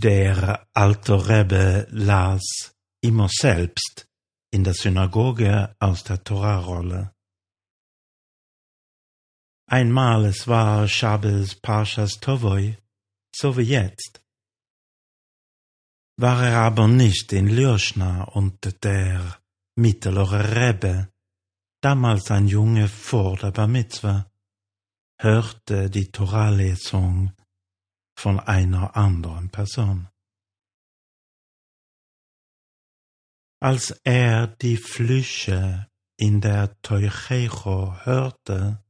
Der alte Rebbe las immer selbst in der Synagoge aus der Torarolle. Einmal es war Shabbos Parshas Tovoi, so wie jetzt. War er aber nicht in Lyoshna und der mittlere Rebbe, damals ein Junge vor der Bar Mitzvah, hörte die Toralesung von einer anderen Person. Als er die Flüche in der Teuchecho hörte,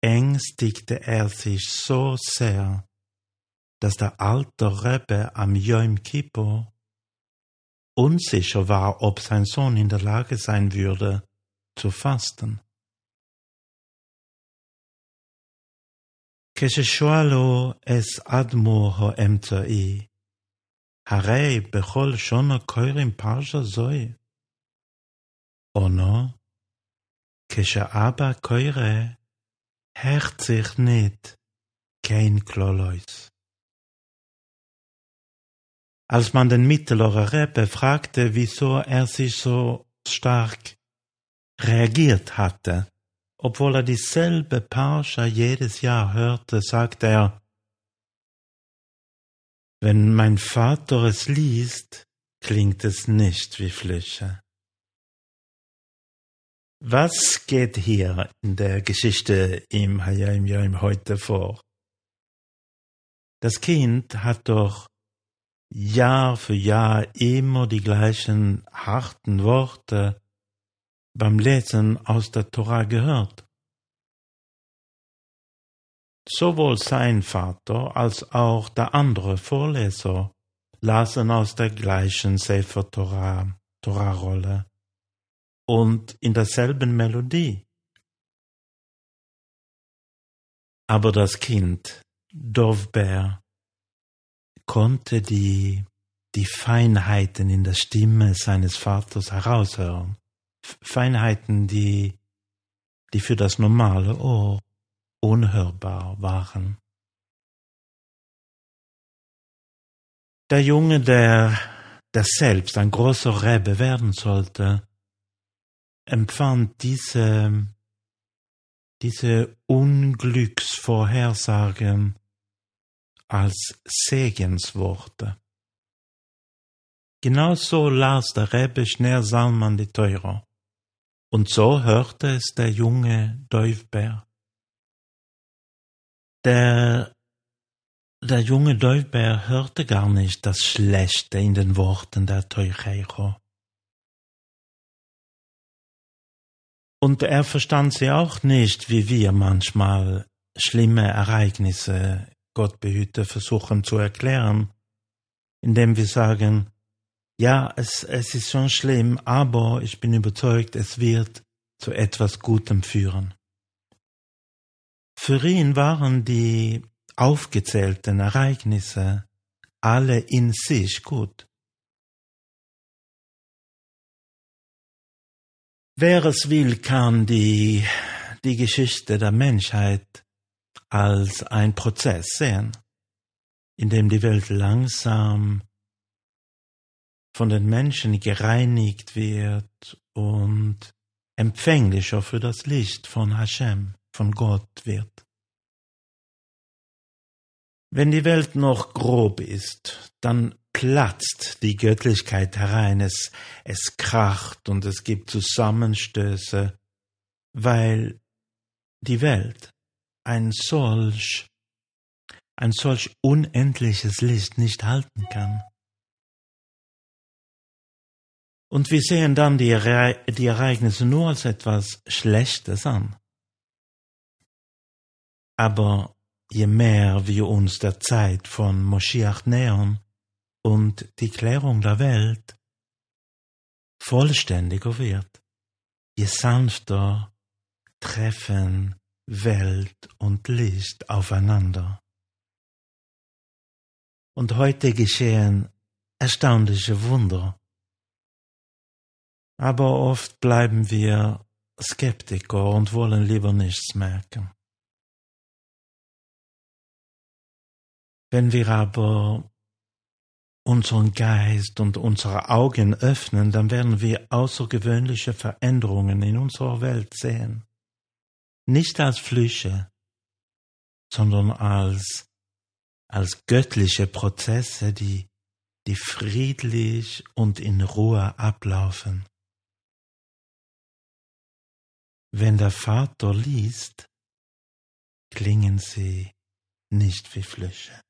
ängstigte er sich so sehr, dass der alte Rebbe am Yom Kippur unsicher war, ob sein Sohn in der Lage sein würde, zu fasten. כששואל לו אס אדמו האמצעי, הרי בכל שונו קוראים פרשה זוהי. עונו, כשאבא קורא, hecht sich nicht kein Klolois. Als man den mittleren Rebbe fragte, wieso er sich so stark reagiert hatte, obwohl er dieselbe Parscha jedes Jahr hörte, sagte er, wenn mein Vater es liest, klingt es nicht wie Flüche. Was geht hier in der Geschichte im Hayim Yom heute vor? Das Kind hat doch Jahr für Jahr immer die gleichen harten Worte beim Lesen aus der Tora gehört. Sowohl sein Vater als auch der andere Vorleser lasen aus der gleichen Sefer Torah, Torah-Rolle und in derselben Melodie. Aber das Kind, Dovber, konnte die, die Feinheiten in der Stimme seines Vaters heraushören. Feinheiten, die, die für das normale Ohr unhörbar waren. Der Junge, der, der selbst ein großer Rebbe werden sollte, empfand diese, diese Unglücksvorhersagen als Segensworte. Genauso las der Rebbe schnell Salman die Teuro. Und so hörte es der junge Däufbär. Der, der junge Däufbär hörte gar nicht das Schlechte in den Worten der Teucheiro. Und er verstand sie auch nicht, wie wir manchmal schlimme Ereignisse, Gott behüte, versuchen zu erklären, indem wir sagen, ja, es, es ist schon schlimm, aber ich bin überzeugt, es wird zu etwas Gutem führen. Für ihn waren die aufgezählten Ereignisse alle in sich gut. Wer es will, kann die, die Geschichte der Menschheit als ein Prozess sehen, in dem die Welt langsam von den Menschen gereinigt wird und empfänglicher für das Licht von Hashem, von Gott wird. Wenn die Welt noch grob ist, dann platzt die Göttlichkeit herein, es, es kracht und es gibt Zusammenstöße, weil die Welt ein solch, ein solch unendliches Licht nicht halten kann. Und wir sehen dann die, die Ereignisse nur als etwas Schlechtes an. Aber je mehr wir uns der Zeit von Moschiach nähern und die Klärung der Welt vollständiger wird, je sanfter treffen Welt und Licht aufeinander. Und heute geschehen erstaunliche Wunder aber oft bleiben wir Skeptiker und wollen lieber nichts merken. Wenn wir aber unseren Geist und unsere Augen öffnen, dann werden wir außergewöhnliche Veränderungen in unserer Welt sehen. Nicht als Flüche, sondern als, als göttliche Prozesse, die, die friedlich und in Ruhe ablaufen. Wenn der Vater liest, klingen sie nicht wie Flüche.